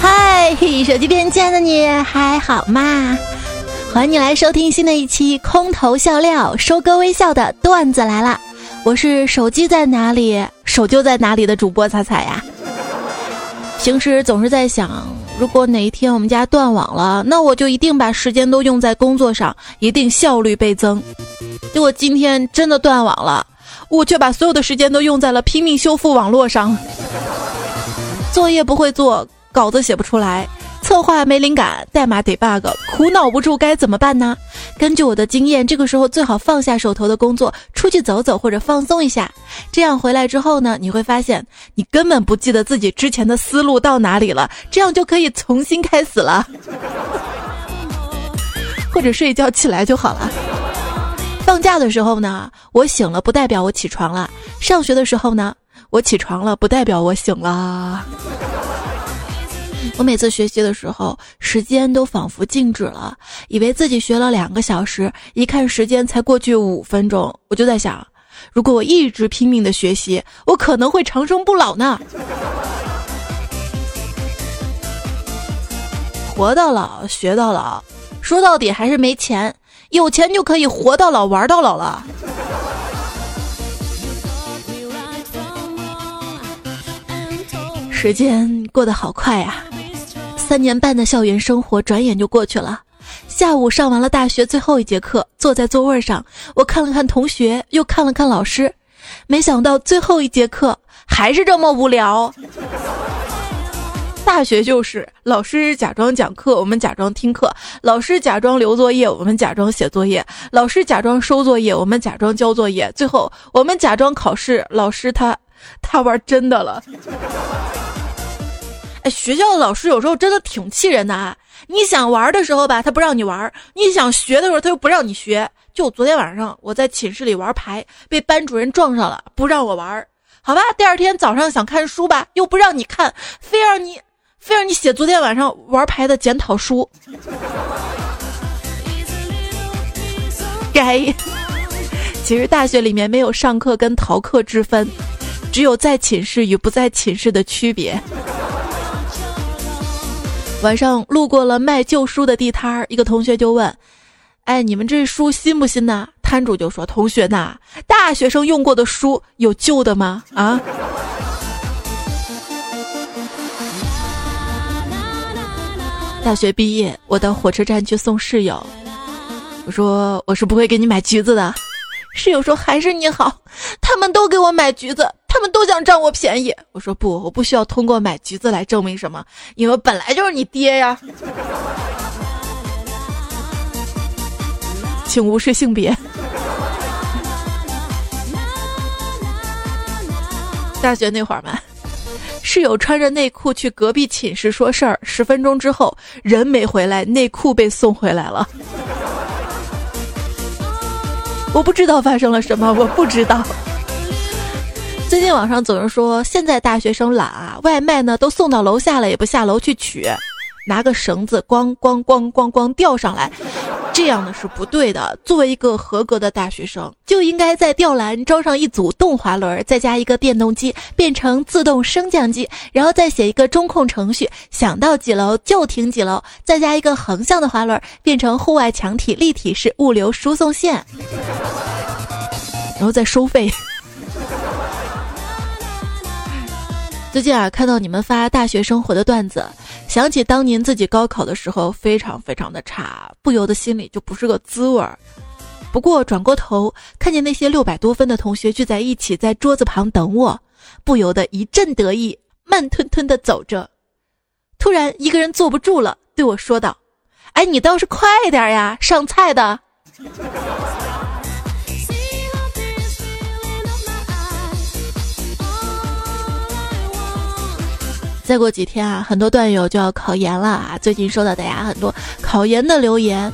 嗨，手机边亲爱的你还好吗？欢迎你来收听新的一期空头笑料，收割微笑的段子来了。我是手机在哪里，手就在哪里的主播彩彩呀。平时总是在想，如果哪一天我们家断网了，那我就一定把时间都用在工作上，一定效率倍增。结果今天真的断网了，我却把所有的时间都用在了拼命修复网络上。作业不会做，稿子写不出来。策划没灵感，代码得 bug，苦恼不住该怎么办呢？根据我的经验，这个时候最好放下手头的工作，出去走走或者放松一下。这样回来之后呢，你会发现你根本不记得自己之前的思路到哪里了，这样就可以重新开始了。或者睡一觉起来就好了。放假的时候呢，我醒了不代表我起床了；上学的时候呢，我起床了不代表我醒了。我每次学习的时候，时间都仿佛静止了，以为自己学了两个小时，一看时间才过去五分钟，我就在想，如果我一直拼命的学习，我可能会长生不老呢。活到老，学到老，说到底还是没钱，有钱就可以活到老，玩到老了。时间过得好快呀。三年半的校园生活转眼就过去了。下午上完了大学最后一节课，坐在座位上，我看了看同学，又看了看老师，没想到最后一节课还是这么无聊。大学就是老师假装讲课，我们假装听课；老师假装留作业，我们假装写作业；老师假装收作业，我们假装交作业。最后我们假装考试，老师他他玩真的了。学校的老师有时候真的挺气人的啊！你想玩的时候吧，他不让你玩；你想学的时候，他又不让你学。就昨天晚上我在寝室里玩牌，被班主任撞上了，不让我玩。好吧，第二天早上想看书吧，又不让你看，非让你，非让你写昨天晚上玩牌的检讨书。该，其实大学里面没有上课跟逃课之分，只有在寝室与不在寝室的区别。晚上路过了卖旧书的地摊儿，一个同学就问：“哎，你们这书新不新呢？”摊主就说：“同学呐，大学生用过的书有旧的吗？啊？”大学毕业，我到火车站去送室友，我说：“我是不会给你买橘子的。”室友说：“还是你好，他们都给我买橘子。”他们都想占我便宜，我说不，我不需要通过买橘子来证明什么，因为本来就是你爹呀。请无视性别。大学那会儿嘛，室友穿着内裤去隔壁寝室说事儿，十分钟之后人没回来，内裤被送回来了。我不知道发生了什么，我不知道。最近网上总是说，现在大学生懒啊，外卖呢都送到楼下了，也不下楼去取，拿个绳子咣咣咣咣咣吊上来，这样呢是不对的。作为一个合格的大学生，就应该在吊篮装上一组动滑轮，再加一个电动机，变成自动升降机，然后再写一个中控程序，想到几楼就停几楼，再加一个横向的滑轮，变成户外墙体立体式物流输送线，然后再收费。最近啊，看到你们发大学生活的段子，想起当年自己高考的时候非常非常的差，不由得心里就不是个滋味儿。不过转过头看见那些六百多分的同学聚在一起，在桌子旁等我，不由得一阵得意，慢吞吞的走着。突然一个人坐不住了，对我说道：“哎，你倒是快点呀，上菜的。” 再过几天啊，很多段友就要考研了啊！最近收到大家很多考研的留言，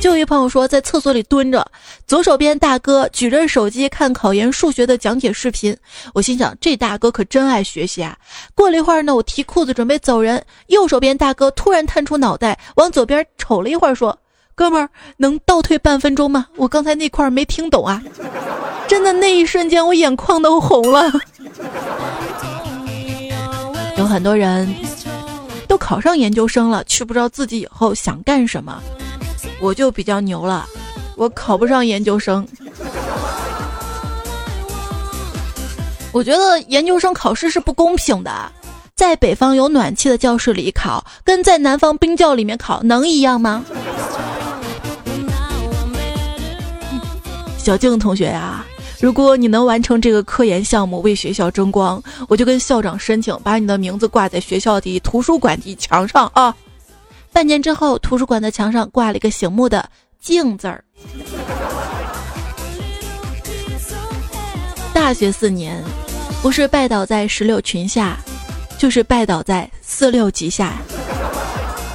就一朋友说，在厕所里蹲着，左手边大哥举着手机看考研数学的讲解视频。我心想，这大哥可真爱学习啊！过了一会儿呢，我提裤子准备走人，右手边大哥突然探出脑袋往左边瞅了一会儿，说：“哥们儿，能倒退半分钟吗？我刚才那块没听懂啊！”真的，那一瞬间我眼眶都红了。有很多人都考上研究生了，却不知道自己以后想干什么。我就比较牛了，我考不上研究生。我觉得研究生考试是不公平的，在北方有暖气的教室里考，跟在南方冰窖里面考能一样吗？小静同学呀，如果你能完成这个科研项目，为学校争光，我就跟校长申请，把你的名字挂在学校的图书馆的墙上啊。半年之后，图书馆的墙上挂了一个醒目的“静”字儿。大学四年，不是拜倒在石榴裙下，就是拜倒在四六级下。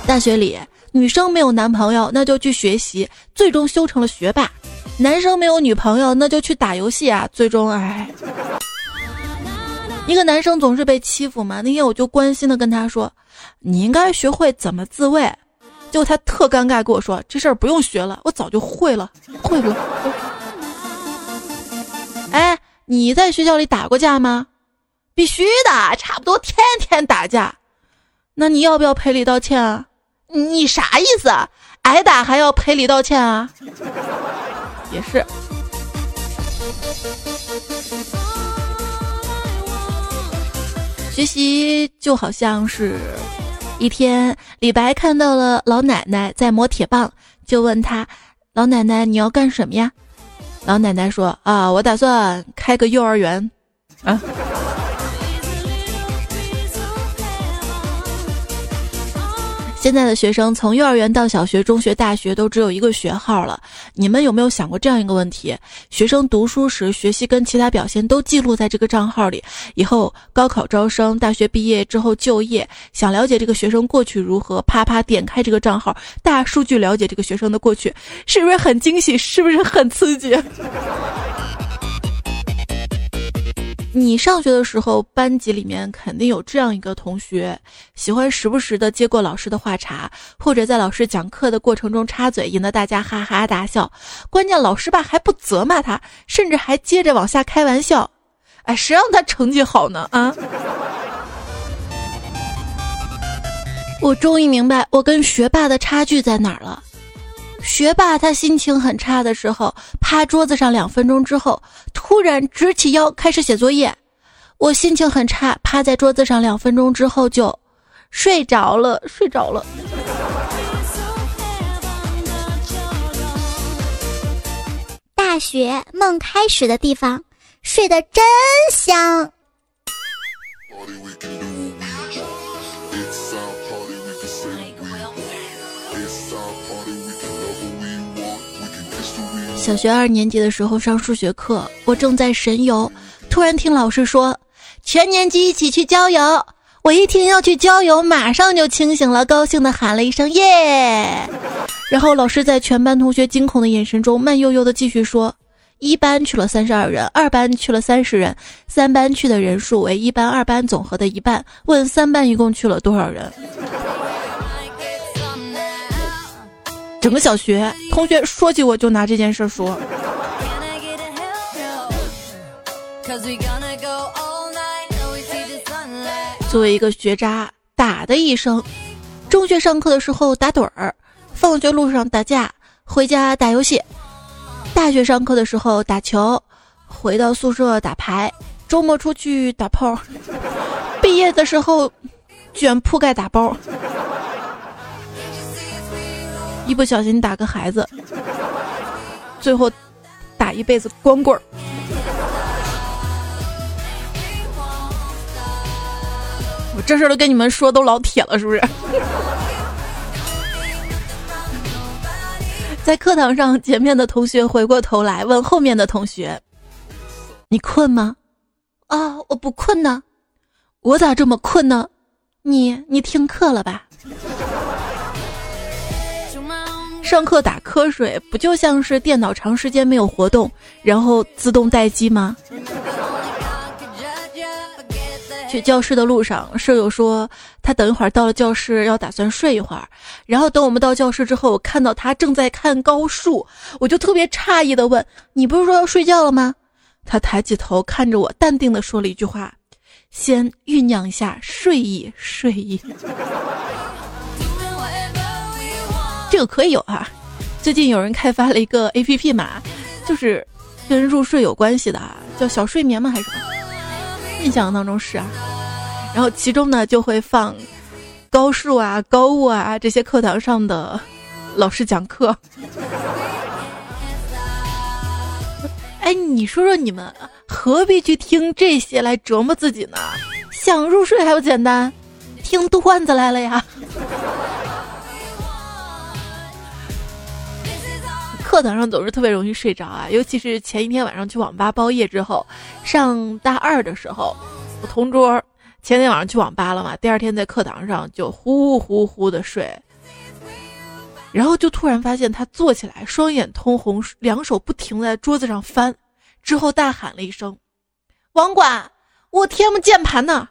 大学里，女生没有男朋友，那就去学习，最终修成了学霸；男生没有女朋友，那就去打游戏啊，最终哎。一个男生总是被欺负嘛，那天我就关心的跟他说。你应该学会怎么自卫，结果他特尴尬跟我说：“这事儿不用学了，我早就会了，会不？”哎，你在学校里打过架吗？必须的，差不多天天打架。那你要不要赔礼道歉啊？你啥意思？挨打还要赔礼道歉啊？也是。学习就好像是，一天，李白看到了老奶奶在磨铁棒，就问他：“老奶奶，你要干什么呀？”老奶奶说：“啊，我打算开个幼儿园。”啊。现在的学生从幼儿园到小学、中学、大学都只有一个学号了。你们有没有想过这样一个问题：学生读书时学习跟其他表现都记录在这个账号里，以后高考招生、大学毕业之后就业，想了解这个学生过去如何，啪啪点开这个账号，大数据了解这个学生的过去，是不是很惊喜？是不是很刺激？你上学的时候，班级里面肯定有这样一个同学，喜欢时不时的接过老师的话茬，或者在老师讲课的过程中插嘴，引得大家哈哈大笑。关键老师吧还不责骂他，甚至还接着往下开玩笑。哎，谁让他成绩好呢？啊！我终于明白我跟学霸的差距在哪儿了。学霸他心情很差的时候，趴桌子上两分钟之后，突然直起腰开始写作业。我心情很差，趴在桌子上两分钟之后就睡着了，睡着了。大学梦开始的地方，睡得真香。小学二年级的时候上数学课，我正在神游，突然听老师说全年级一起去郊游。我一听要去郊游，马上就清醒了，高兴的喊了一声耶。然后老师在全班同学惊恐的眼神中，慢悠悠的继续说：一班去了三十二人，二班去了三十人，三班去的人数为一班、二班总和的一半。问三班一共去了多少人？整个小学同学说起我就拿这件事说。作为一个学渣，打的一生，中学上课的时候打盹儿，放学路上打架，回家打游戏；大学上课的时候打球，回到宿舍打牌，周末出去打炮，毕业的时候卷铺盖打包。一不小心打个孩子，最后打一辈子光棍儿。我这事儿都跟你们说，都老铁了，是不是？在课堂上，前面的同学回过头来问后面的同学：“你困吗？”啊，我不困呢。我咋这么困呢？你你听课了吧？上课打瞌睡，不就像是电脑长时间没有活动，然后自动待机吗？去教室的路上，舍友说他等一会儿到了教室要打算睡一会儿，然后等我们到教室之后，我看到他正在看高数，我就特别诧异的问：“你不是说要睡觉了吗？”他抬起头看着我，淡定的说了一句话：“先酝酿一下睡意，睡意。”这个可以有啊！最近有人开发了一个 A P P 嘛，就是跟入睡有关系的，叫小睡眠吗？还是什么？印象当中是啊。然后其中呢就会放高数啊、高物啊这些课堂上的老师讲课。哎，你说说你们何必去听这些来折磨自己呢？想入睡还不简单，听段子来了呀！课堂上总是特别容易睡着啊，尤其是前一天晚上去网吧包夜之后，上大二的时候，我同桌前天晚上去网吧了嘛，第二天在课堂上就呼呼呼的睡，然后就突然发现他坐起来，双眼通红，两手不停在桌子上翻，之后大喊了一声：“网管，我 TM 键盘呢！”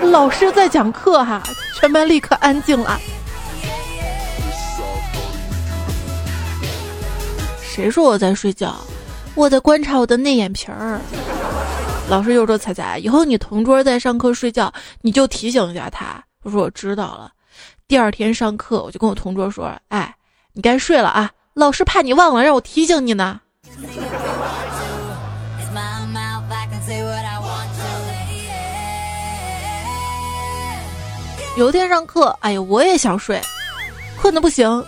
老师在讲课哈，全班立刻安静了。谁说我在睡觉？我在观察我的内眼皮儿。老师又说：“彩彩，以后你同桌在上课睡觉，你就提醒一下他。”我说：“我知道了。”第二天上课，我就跟我同桌说：“哎，你该睡了啊，老师怕你忘了，让我提醒你呢。”有一天上课，哎呀，我也想睡，困的不行。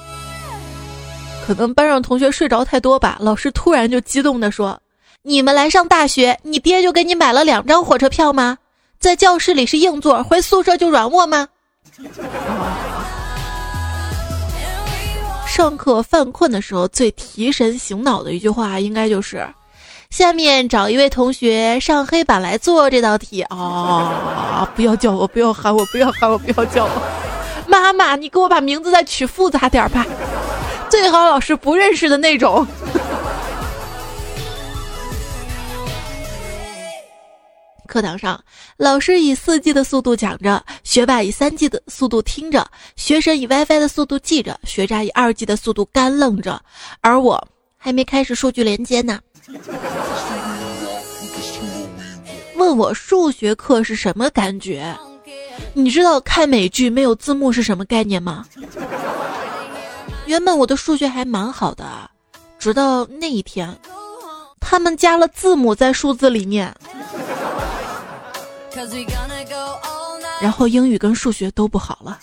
可能班上同学睡着太多吧，老师突然就激动地说：“你们来上大学，你爹就给你买了两张火车票吗？在教室里是硬座，回宿舍就软卧吗？”上课犯困的时候最提神醒脑的一句话，应该就是：“下面找一位同学上黑板来做这道题。”啊！不要叫我，不要喊我，不要喊我，不要叫我！妈妈，你给我把名字再取复杂点吧。最好老师不认识的那种。课堂上，老师以四 G 的速度讲着，学霸以三 G 的速度听着，学神以 WiFi 的速度记着，学渣以二 G 的速度干愣着，而我还没开始数据连接呢。问我数学课是什么感觉？你知道看美剧没有字幕是什么概念吗？原本我的数学还蛮好的，直到那一天，他们加了字母在数字里面，然后英语跟数学都不好了。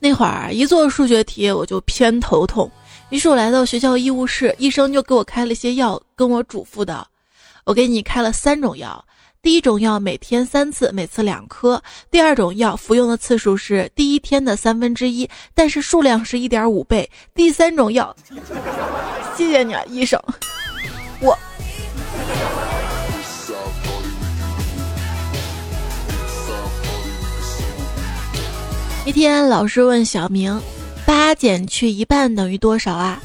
那会儿一做数学题我就偏头痛，于是我来到学校医务室，医生就给我开了些药，跟我嘱咐的：“我给你开了三种药。”第一种药每天三次，每次两颗。第二种药服用的次数是第一天的三分之一，但是数量是一点五倍。第三种药，谢谢你啊，医生。我一天，老师问小明：“八减去一半等于多少啊？”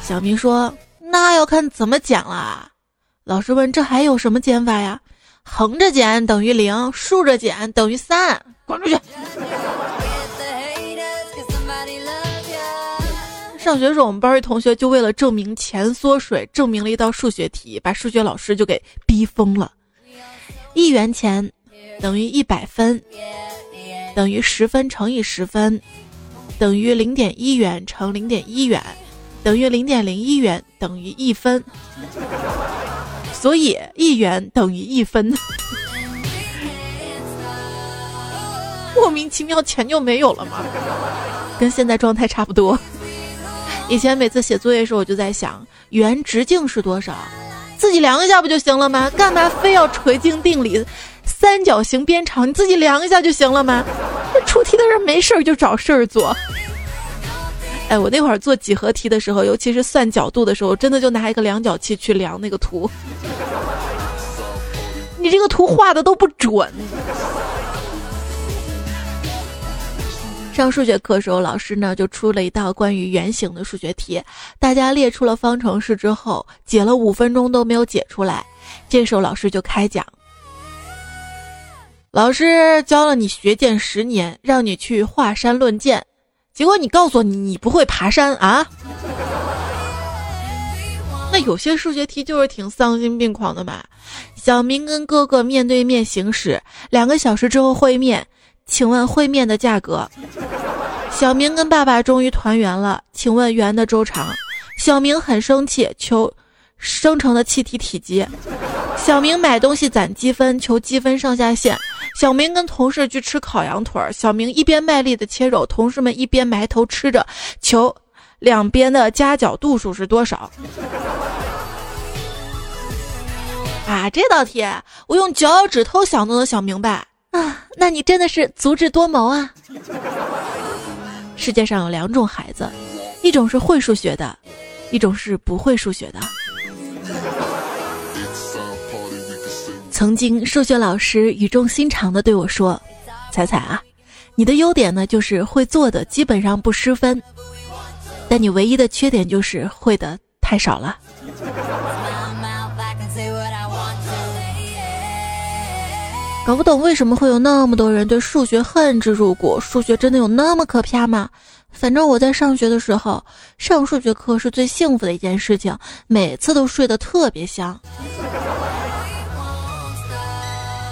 小明说：“那要看怎么减了。”老师问：“这还有什么减法呀？”横着减等于零，竖着减等于三，滚出去！上学时候，我们班一同学就为了证明钱缩水，证明了一道数学题，把数学老师就给逼疯了。一元钱等于一百分，等于十分乘以十分，等于零点一元乘零点一元，等于零点零一元等于一分。所以一元等于一分，莫名其妙钱就没有了吗？跟现在状态差不多。以前每次写作业的时候，我就在想，圆直径是多少？自己量一下不就行了吗？干嘛非要垂径定理？三角形边长，你自己量一下就行了吗？那出题的人没事儿就找事儿做。哎，我那会儿做几何题的时候，尤其是算角度的时候，真的就拿一个量角器去量那个图。你这个图画的都不准。上数学课时候，老师呢就出了一道关于圆形的数学题，大家列出了方程式之后，解了五分钟都没有解出来。这时候老师就开讲：“老师教了你学剑十年，让你去华山论剑，结果你告诉我你你不会爬山啊？” 那有些数学题就是挺丧心病狂的吧。小明跟哥哥面对面行驶，两个小时之后会面。请问会面的价格？小明跟爸爸终于团圆了，请问圆的周长？小明很生气，求生成的气体体积。小明买东西攒积分，求积分上下限。小明跟同事去吃烤羊腿，小明一边卖力的切肉，同事们一边埋头吃着，求两边的夹角度数是多少？啊，这道题我用脚趾头想都能想明白。啊，那你真的是足智多谋啊！世界上有两种孩子，一种是会数学的，一种是不会数学的。曾经数学老师语重心长的对我说：“彩彩啊，你的优点呢就是会做的基本上不失分，但你唯一的缺点就是会的太少了。”搞不懂为什么会有那么多人对数学恨之入骨？数学真的有那么可怕吗？反正我在上学的时候，上数学课是最幸福的一件事情，每次都睡得特别香。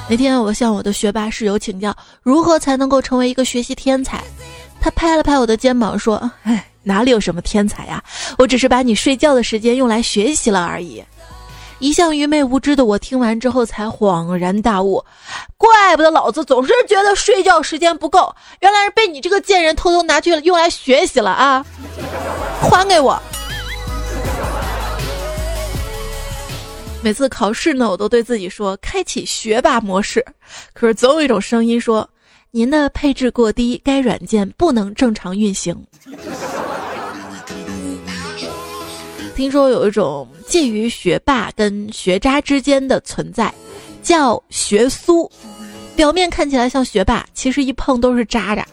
那天我向我的学霸室友请教，如何才能够成为一个学习天才？他拍了拍我的肩膀说：“哎，哪里有什么天才呀？我只是把你睡觉的时间用来学习了而已。”一向愚昧无知的我听完之后才恍然大悟，怪不得老子总是觉得睡觉时间不够，原来是被你这个贱人偷偷拿去用来学习了啊！还给我！每次考试呢，我都对自己说开启学霸模式，可是总有一种声音说，您的配置过低，该软件不能正常运行。听说有一种介于学霸跟学渣之间的存在，叫学苏。表面看起来像学霸，其实一碰都是渣渣。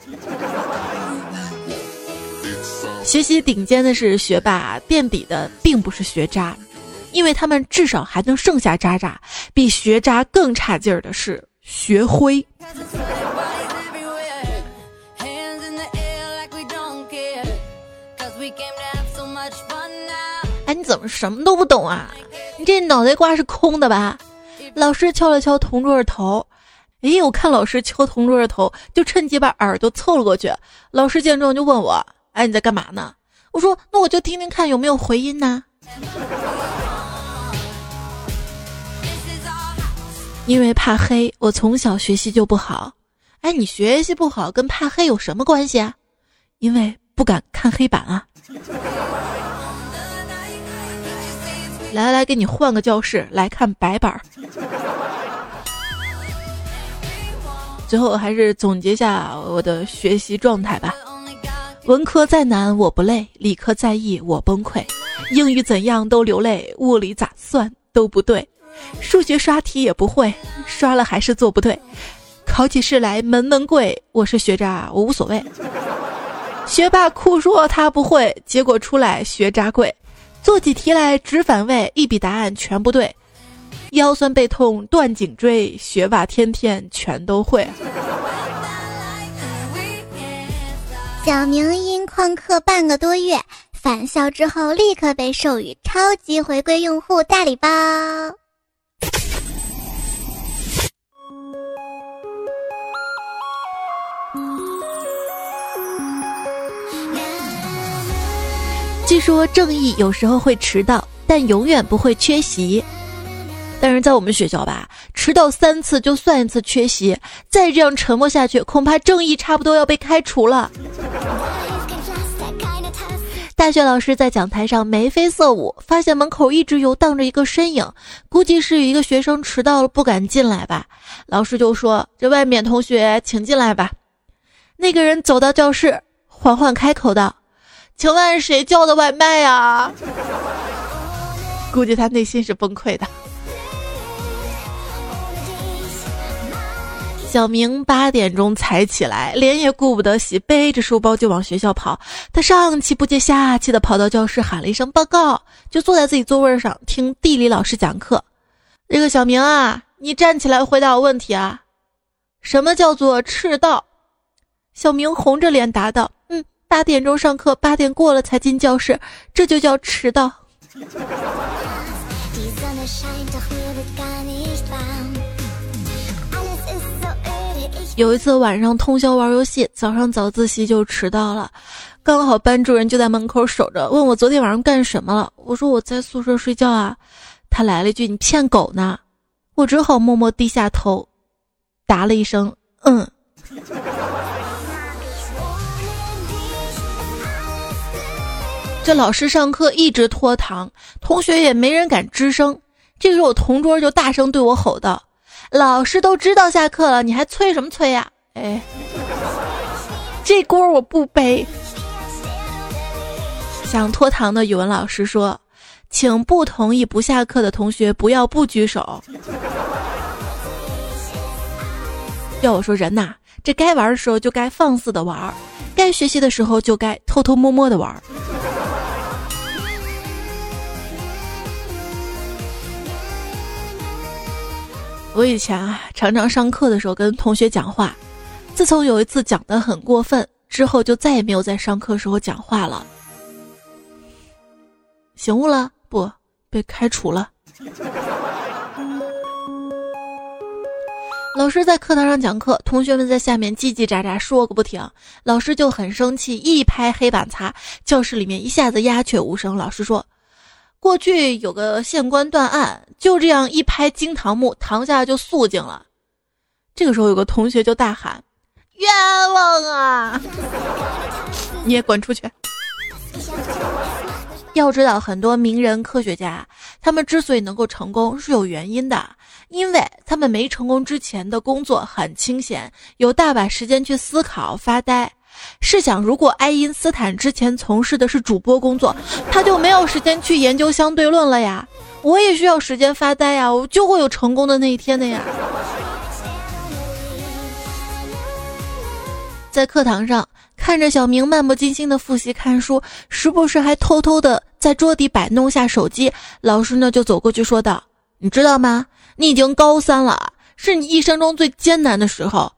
学习顶尖的是学霸，垫底的并不是学渣，因为他们至少还能剩下渣渣。比学渣更差劲儿的是学灰。哎，你怎么什么都不懂啊？你这脑袋瓜是空的吧？老师敲了敲同桌的头，哎，我看老师敲同桌的头，就趁机把耳朵凑了过去。老师见状就问我：“哎，你在干嘛呢？”我说：“那我就听听看有没有回音呢。”因为怕黑，我从小学习就不好。哎，你学习不好跟怕黑有什么关系啊？因为不敢看黑板啊。来来，给你换个教室来看白板儿。最后还是总结下我的学习状态吧。文科再难我不累，理科再易我崩溃，英语怎样都流泪，物理咋算都不对，数学刷题也不会，刷了还是做不对，考起试来门门贵，我是学渣我无所谓。学霸哭说他不会，结果出来学渣贵。做起题来直反胃，一笔答案全不对，腰酸背痛断颈椎，学霸天天全都会。小明因旷课半个多月返校之后，立刻被授予超级回归用户大礼包。据说正义有时候会迟到，但永远不会缺席。但是在我们学校吧，迟到三次就算一次缺席，再这样沉默下去，恐怕正义差不多要被开除了。大学老师在讲台上眉飞色舞，发现门口一直游荡着一个身影，估计是有一个学生迟到了不敢进来吧。老师就说：“这外面同学请进来吧。”那个人走到教室，缓缓开口道。请问谁叫的外卖呀？估计他内心是崩溃的。小明八点钟才起来，脸也顾不得洗，背着书包就往学校跑。他上气不接下气的跑到教室，喊了一声“报告”，就坐在自己座位上听地理老师讲课。这个小明啊，你站起来回答我问题啊！什么叫做赤道？小明红着脸答道：“，八点钟上课，八点过了才进教室，这就叫迟到。”有一次晚上通宵玩游戏，早上早自习就迟到了，刚好班主任就在门口守着，问我昨天晚上干什么了。我说我在宿舍睡觉啊。他来了一句：“你骗狗呢！”我只好默默低下头，答了一声：“嗯。”这老师上课一直拖堂，同学也没人敢吱声。这个时候，我同桌就大声对我吼道。老师都知道下课了，你还催什么催呀？哎，这锅我不背。想拖堂的语文老师说：“请不同意不下课的同学不要不举手。”要我说人呐，这该玩的时候就该放肆的玩，该学习的时候就该偷偷摸摸的玩。我以前啊，常常上课的时候跟同学讲话。自从有一次讲的很过分之后，就再也没有在上课时候讲话了。醒悟了？不，被开除了。老师在课堂上讲课，同学们在下面叽叽喳喳说个不停。老师就很生气，一拍黑板擦，教室里面一下子鸦雀无声。老师说。过去有个县官断案，就这样一拍惊堂木，堂下就肃静了。这个时候，有个同学就大喊：“冤枉啊！” 你也滚出去！要知道，很多名人、科学家，他们之所以能够成功，是有原因的，因为他们没成功之前的工作很清闲，有大把时间去思考、发呆。试想，如果爱因斯坦之前从事的是主播工作，他就没有时间去研究相对论了呀。我也需要时间发呆呀，我就会有成功的那一天的呀。在课堂上看着小明漫不经心的复习看书，时不时还偷偷的在桌底摆弄下手机，老师呢就走过去说道：“你知道吗？你已经高三了，是你一生中最艰难的时候。”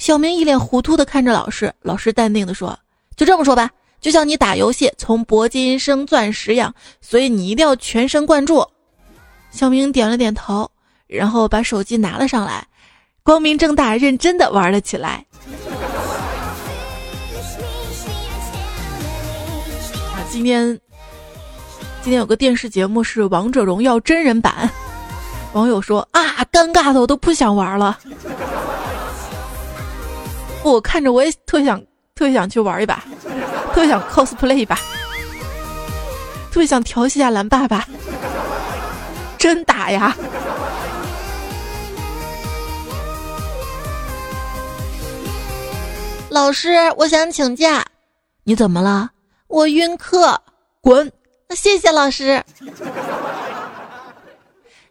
小明一脸糊涂的看着老师，老师淡定的说：“就这么说吧，就像你打游戏从铂金升钻石一样，所以你一定要全神贯注。”小明点了点头，然后把手机拿了上来，光明正大、认真的玩了起来。啊，今天今天有个电视节目是《王者荣耀》真人版，网友说啊，尴尬的我都不想玩了。我看着我也特想特别想去玩一把，特别想 cosplay 一把，特别想调戏下蓝爸爸，真打呀！老师，我想请假。你怎么了？我晕课。滚！谢谢老师。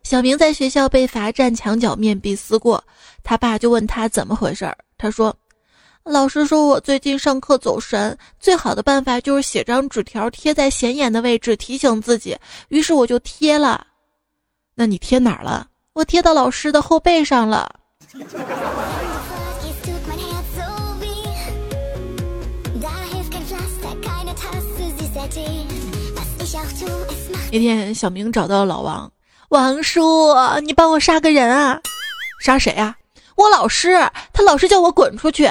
小明在学校被罚站墙角面壁思过，他爸就问他怎么回事儿，他说。老师说我最近上课走神，最好的办法就是写张纸条贴在显眼的位置提醒自己。于是我就贴了。那你贴哪儿了？我贴到老师的后背上了。那天小明找到了老王，王叔，你帮我杀个人啊！杀谁啊？我老师，他老是叫我滚出去。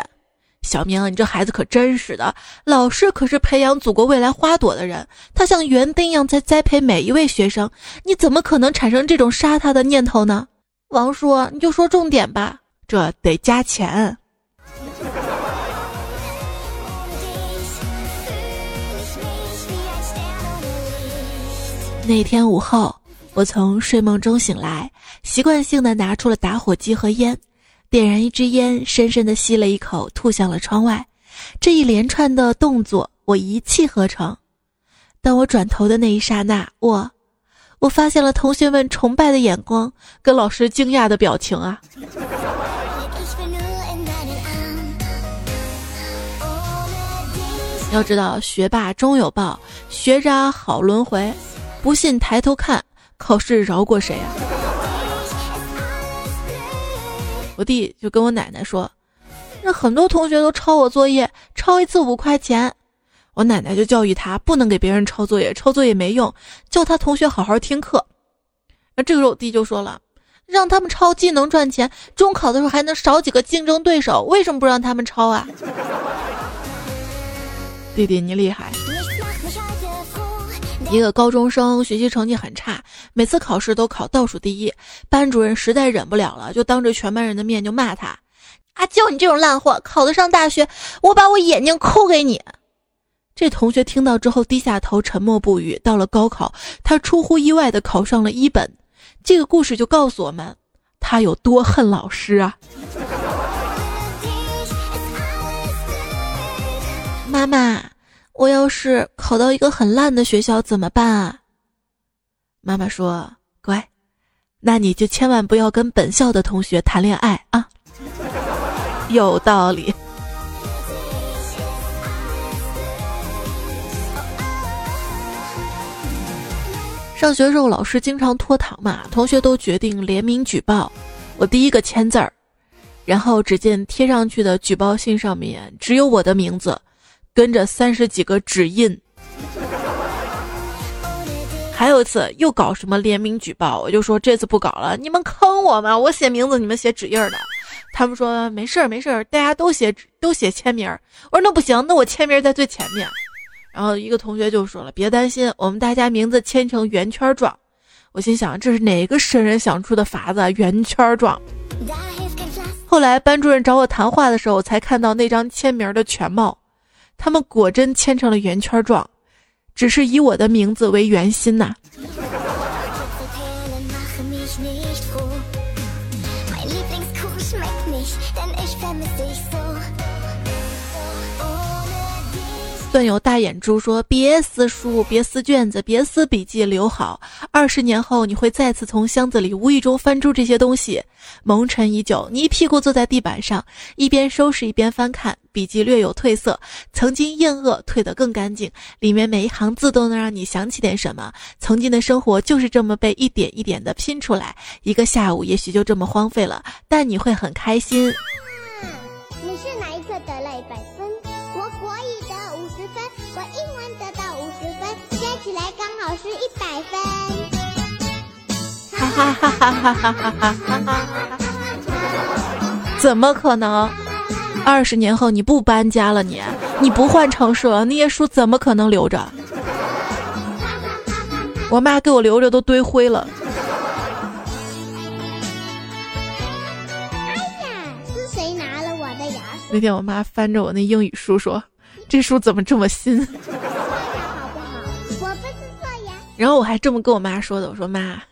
小明，你这孩子可真是的！老师可是培养祖国未来花朵的人，他像园丁一样在栽培每一位学生，你怎么可能产生这种杀他的念头呢？王叔，你就说重点吧，这得加钱。那天午后，我从睡梦中醒来，习惯性的拿出了打火机和烟。点燃一支烟，深深的吸了一口，吐向了窗外。这一连串的动作，我一气呵成。当我转头的那一刹那，我，我发现了同学们崇拜的眼光跟老师惊讶的表情啊！要知道，学霸终有报，学渣好轮回。不信抬头看，考试饶过谁啊？我弟就跟我奶奶说，那很多同学都抄我作业，抄一次五块钱。我奶奶就教育他，不能给别人抄作业，抄作业没用，叫他同学好好听课。那这个时候我弟就说了，让他们抄既能赚钱，中考的时候还能少几个竞争对手，为什么不让他们抄啊？弟弟，你厉害！一个高中生学习成绩很差，每次考试都考倒数第一。班主任实在忍不了了，就当着全班人的面就骂他：“啊，就你这种烂货，考得上大学，我把我眼睛抠给你！”这同学听到之后低下头，沉默不语。到了高考，他出乎意外的考上了一本。这个故事就告诉我们，他有多恨老师啊！妈妈，我要是考到一个很烂的学校怎么办啊？妈妈说：“乖，那你就千万不要跟本校的同学谈恋爱啊。”有道理。上学时候老师经常拖堂嘛，同学都决定联名举报，我第一个签字儿，然后只见贴上去的举报信上面只有我的名字。跟着三十几个指印，还有一次又搞什么联名举报，我就说这次不搞了，你们坑我吗？我写名字，你们写指印的。他们说没事儿没事儿，大家都写都写签名。我说那不行，那我签名在最前面。然后一个同学就说了，别担心，我们大家名字签成圆圈状。我心想这是哪个神人想出的法子？圆圈状。后来班主任找我谈话的时候，我才看到那张签名的全貌。他们果真签成了圆圈状，只是以我的名字为圆心呐。段友大眼珠说：“别撕书，别撕卷子，别撕笔记，留好。二十年后，你会再次从箱子里无意中翻出这些东西。蒙尘已久，你一屁股坐在地板上，一边收拾一边翻看。笔记略有褪色，曾经厌恶褪得更干净。里面每一行字都能让你想起点什么。曾经的生活就是这么被一点一点的拼出来。一个下午也许就这么荒废了，但你会很开心。”你是哪一科得了一百分？我国语得五十分，我英文得到五十分，加起来刚好是一百分。哈哈哈哈哈哈哈哈！怎么可能？二十年后你不搬家了，你你不换城市了，那些书怎么可能留着？我妈给我留着都堆灰了。哎呀，是谁拿了我的牙那天我妈翻着我那英语书说：“这书怎么这么新？”然后我还这么跟我妈说的：“我说妈，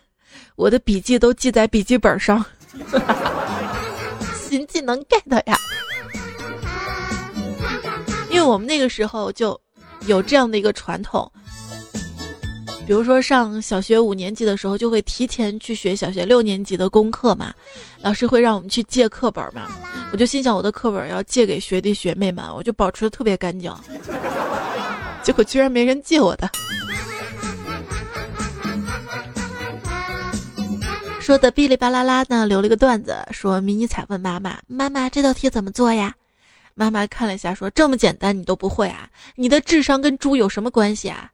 我的笔记都记在笔记本上，新技能 get 呀！我们那个时候就有这样的一个传统。”比如说上小学五年级的时候，就会提前去学小学六年级的功课嘛，老师会让我们去借课本嘛，我就心想我的课本要借给学弟学妹们，我就保持的特别干净，结果居然没人借我的。说的哔哩吧啦啦呢，留了个段子，说迷你彩问妈妈：“妈妈，这道题怎么做呀？”妈妈看了一下，说：“这么简单你都不会啊？你的智商跟猪有什么关系啊？”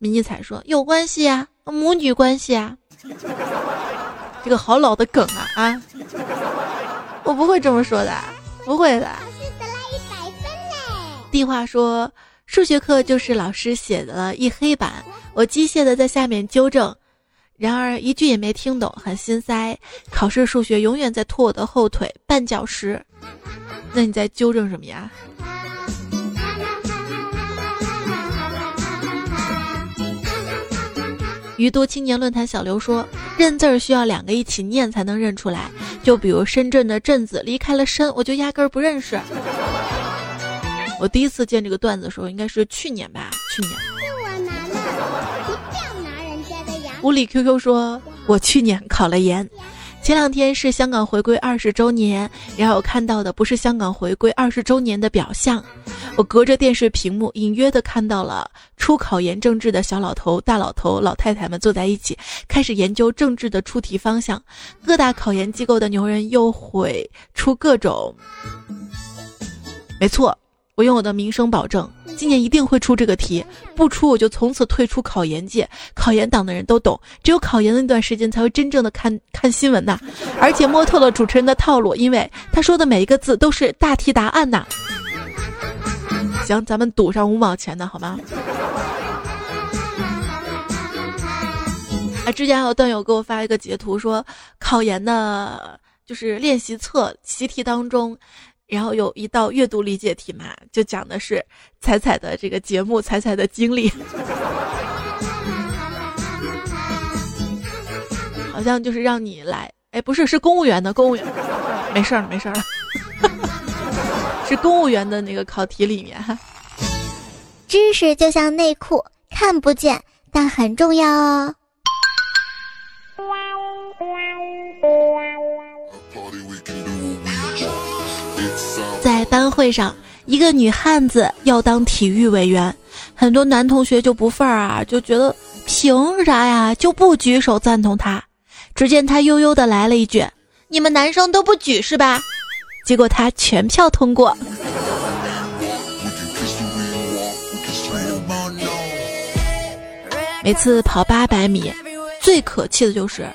迷你彩说：“有关系啊，母女关系啊。”这个好老的梗啊啊！我不会这么说的，不会的。老师得了一百分嘞。地话说，数学课就是老师写了一黑板，我机械的在下面纠正，然而一句也没听懂，很心塞。考试数学永远在拖我的后腿，绊脚石。那你在纠正什么呀？于都青年论坛小刘说：“认字儿需要两个一起念才能认出来，就比如深圳的‘镇’字离开了‘深’，我就压根儿不认识。”我第一次见这个段子的时候，应该是去年吧？去年。我拿了，你不要拿人家的呀。无理 QQ 说：“我去年考了研，前两天是香港回归二十周年，然后我看到的不是香港回归二十周年的表象，我隔着电视屏幕隐约的看到了出考研政治的小老头、大老头、老太太们坐在一起，开始研究政治的出题方向。各大考研机构的牛人又会出各种，没错，我用我的名声保证。今年一定会出这个题，不出我就从此退出考研界。考研党的人都懂，只有考研的那段时间才会真正的看看新闻呐，而且摸透了主持人的套路，因为他说的每一个字都是大题答案呐。行，咱们赌上五毛钱的好吗？啊，之前还有段友给我发一个截图，说考研的就是练习册习题当中。然后有一道阅读理解题嘛，就讲的是彩彩的这个节目，彩彩的经历，好像就是让你来，哎，不是，是公务员的公务员，没事儿了，没事儿了，是公务员的那个考题里面。知识就像内裤，看不见，但很重要哦。会上，一个女汉子要当体育委员，很多男同学就不忿儿啊，就觉得凭啥呀，就不举手赞同她。只见她悠悠的来了一句：“你们男生都不举是吧？”结果她全票通过。每次跑八百米，最可气的就是，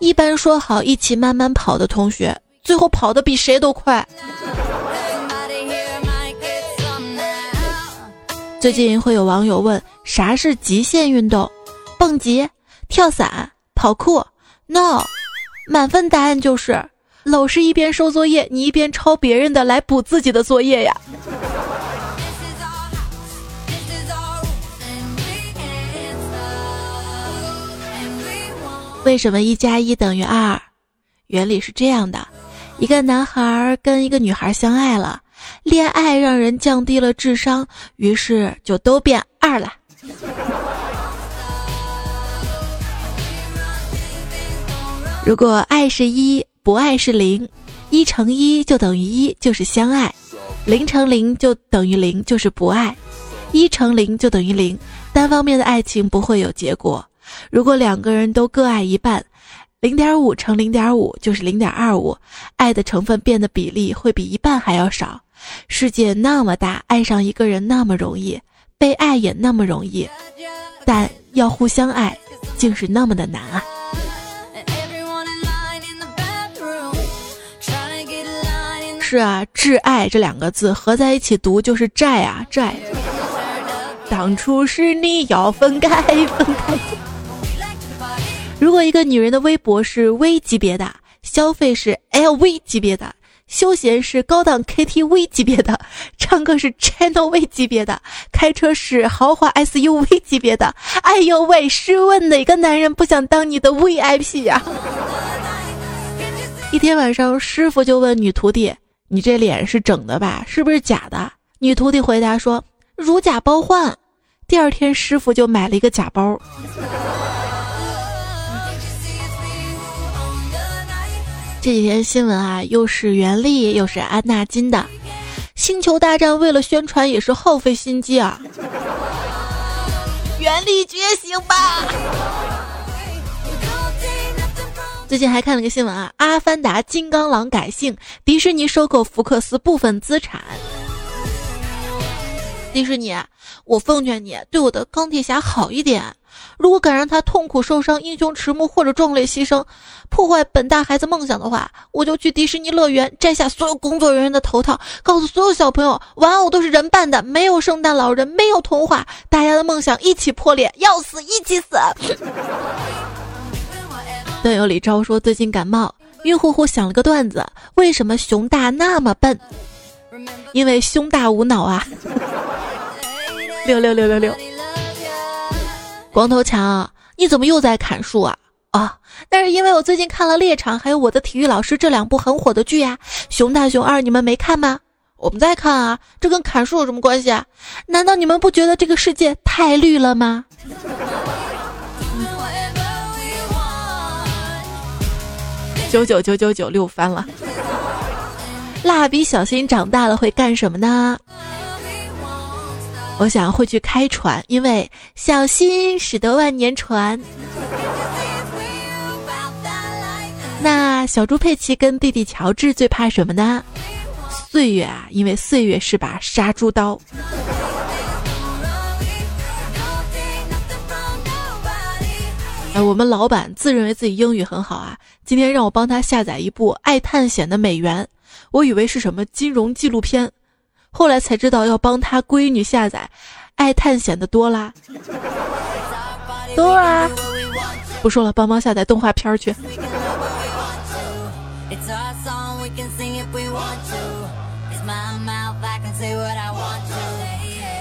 一般说好一起慢慢跑的同学，最后跑的比谁都快。最近会有网友问啥是极限运动？蹦极、跳伞、跑酷？No，满分答案就是老师一边收作业，你一边抄别人的来补自己的作业呀。为什么一加一等于二？原理是这样的：一个男孩跟一个女孩相爱了。恋爱让人降低了智商，于是就都变二了。如果爱是一，不爱是零，一乘一就等于一，就是相爱；零乘零就等于零，就是不爱；一乘零就等于零，单方面的爱情不会有结果。如果两个人都各爱一半，零点五乘零点五就是零点二五，爱的成分变的比例会比一半还要少。世界那么大，爱上一个人那么容易，被爱也那么容易，但要互相爱，竟是那么的难啊！是啊，挚爱这两个字合在一起读就是债啊债。当初是你要分开，分开。如果一个女人的微博是 V 级别的，消费是 LV 级别的。休闲是高档 KTV 级别的，唱歌是 Channel V 级别的，开车是豪华 SUV 级别的。哎呦喂，试问哪个男人不想当你的 VIP 呀？一天晚上，师傅就问女徒弟：“你这脸是整的吧？是不是假的？”女徒弟回答说：“如假包换。”第二天，师傅就买了一个假包。这几天新闻啊，又是袁立，又是安纳金的《星球大战》，为了宣传也是耗费心机啊！袁立觉醒吧！最近还看了个新闻啊，《阿凡达》金刚狼改姓，迪士尼收购福克斯部分资产。迪士尼，我奉劝你对我的钢铁侠好一点。如果敢让他痛苦受伤、英雄迟暮或者壮烈牺牲，破坏本大孩子梦想的话，我就去迪士尼乐园摘下所有工作人员的头套，告诉所有小朋友，玩偶都是人扮的，没有圣诞老人，没有童话，大家的梦想一起破裂，要死一起死。段友李昭说最近感冒，晕乎乎想了个段子：为什么熊大那么笨？因为胸大无脑啊！六六六六六。光头强，你怎么又在砍树啊？啊，那是因为我最近看了《猎场》还有《我的体育老师》这两部很火的剧呀。熊大熊二，你们没看吗？我们在看啊，这跟砍树有什么关系啊？难道你们不觉得这个世界太绿了吗？九九九九九六翻了。蜡笔小新长大了会干什么呢？我想会去开船，因为小心驶得万年船。那小猪佩奇跟弟弟乔治最怕什么呢？岁月啊，因为岁月是把杀猪刀。哎，我们老板自认为自己英语很好啊，今天让我帮他下载一部爱探险的美元，我以为是什么金融纪录片，后来才知道要帮他闺女下载爱探险的多拉。多拉，不说了，帮忙下载动画片去。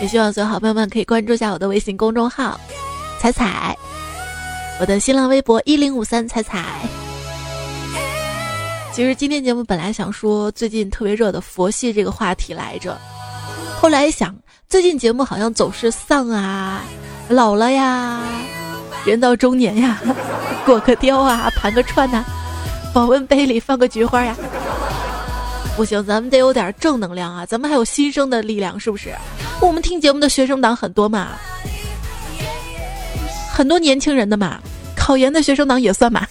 也希望所有好朋友们可以关注一下我的微信公众号“彩彩”，我的新浪微博一零五三彩彩。其实今天节目本来想说最近特别热的佛系这个话题来着，后来一想，最近节目好像总是丧啊，老了呀，人到中年呀，裹个貂啊，盘个串呐。保温杯里放个菊花呀，不行，咱们得有点正能量啊！咱们还有新生的力量，是不是？我们听节目的学生党很多嘛，很多年轻人的嘛，考研的学生党也算嘛。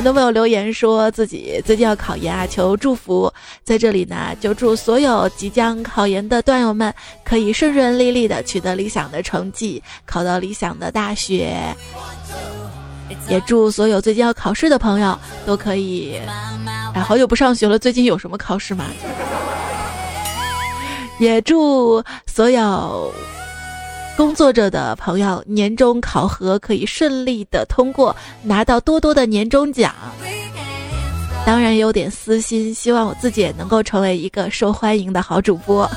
很多朋友留言说自己最近要考研啊，求祝福。在这里呢，就祝所有即将考研的段友们可以顺顺利利的取得理想的成绩，考到理想的大学。也祝所有最近要考试的朋友都可以。哎，好久不上学了，最近有什么考试吗？也祝所有工作着的朋友年终考核可以顺利的通过，拿到多多的年终奖。当然有点私心，希望我自己也能够成为一个受欢迎的好主播。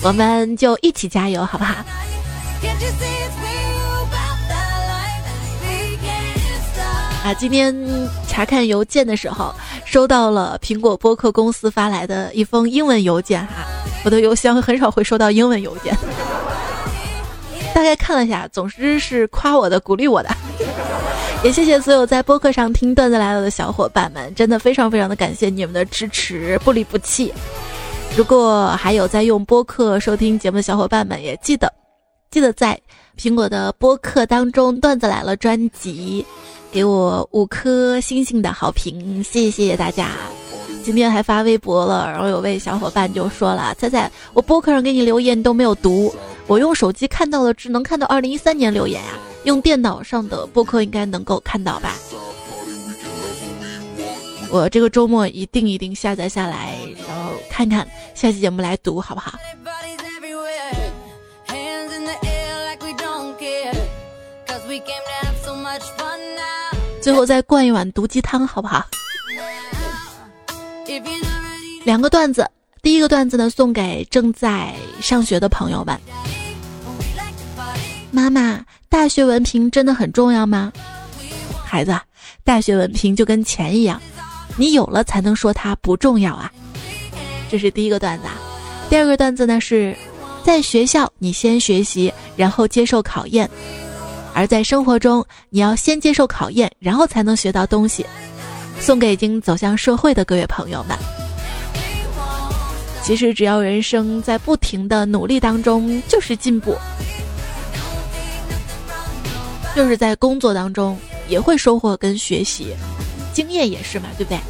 我们就一起加油，好不好？啊，今天查看邮件的时候，收到了苹果播客公司发来的一封英文邮件哈。我的邮箱很少会收到英文邮件，大概看了一下，总之是夸我的、鼓励我的。也谢谢所有在播客上听段子来了的小伙伴们，真的非常非常的感谢你们的支持，不离不弃。如果还有在用播客收听节目的小伙伴们，也记得记得在苹果的播客当中，段子来了专辑。给我五颗星星的好评，谢谢大家。今天还发微博了，然后有位小伙伴就说了：“猜猜我播客上给你留言你都没有读，我用手机看到的只能看到二零一三年留言呀，用电脑上的播客应该能够看到吧？”我这个周末一定一定下载下来，然后看看下期节目来读，好不好？最后再灌一碗毒鸡汤，好不好？两个段子，第一个段子呢，送给正在上学的朋友们。妈妈，大学文凭真的很重要吗？孩子，大学文凭就跟钱一样，你有了才能说它不重要啊。这是第一个段子。啊。第二个段子呢，是在学校你先学习，然后接受考验。而在生活中，你要先接受考验，然后才能学到东西。送给已经走向社会的各位朋友们。其实，只要人生在不停的努力当中，就是进步；就是在工作当中，也会收获跟学习，经验也是嘛，对不对？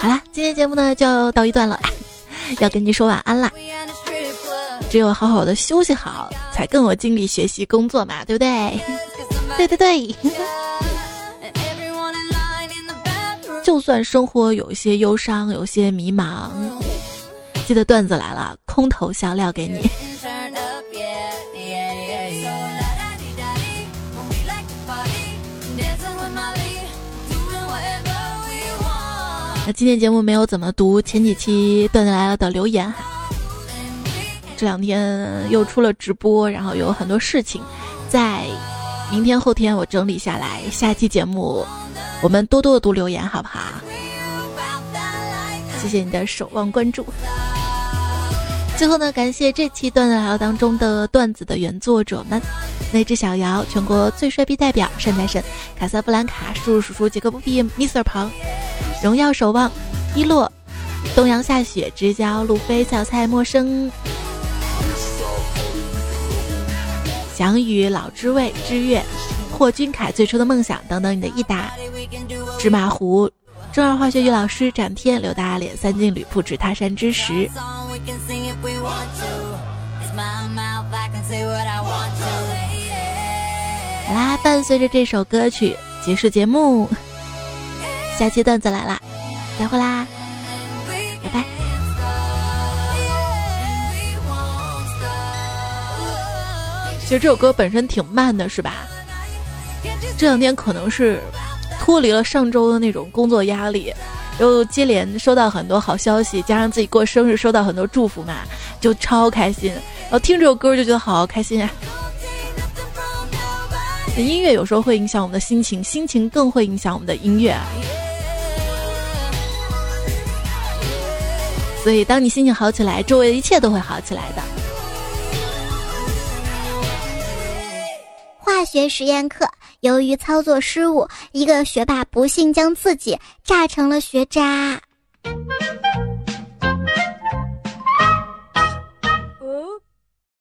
好啦，今天节目呢就到一段了，要跟你说晚安啦。只有好好的休息好，才更有精力学习工作嘛，对不对？对 对对。就算生活有些忧伤，有些迷茫，记得段子来了，空投笑料给你。那今天节目没有怎么读前几期段子来了的留言哈，这两天又出了直播，然后有很多事情，在明天后天我整理下来，下期节目我们多多的读留言好不好？谢谢你的守望关注。最后呢，感谢这期段子聊当中的段子的原作者们：那只小姚、全国最帅逼代表善财神、卡萨布兰卡、叔叔叔叔、杰克布比、Mr 庞、荣耀守望、一洛、东阳下雪、知交、路飞、小菜、陌生、翔宇、老知味、知月、霍君凯、最初的梦想等等，你的益达、芝麻糊。中二化学语老师展天刘大脸三金吕布指他山之石。好啦，伴随着这首歌曲结束节目，下期段子来啦，再会啦，其实这首歌本身挺慢的，是吧？这两天可能是。脱离了上周的那种工作压力，又接连收到很多好消息，加上自己过生日收到很多祝福嘛，就超开心。然后听这首歌就觉得好开心啊！音乐有时候会影响我们的心情，心情更会影响我们的音乐。所以，当你心情好起来，周围的一切都会好起来的。化学实验课。由于操作失误，一个学霸不幸将自己炸成了学渣。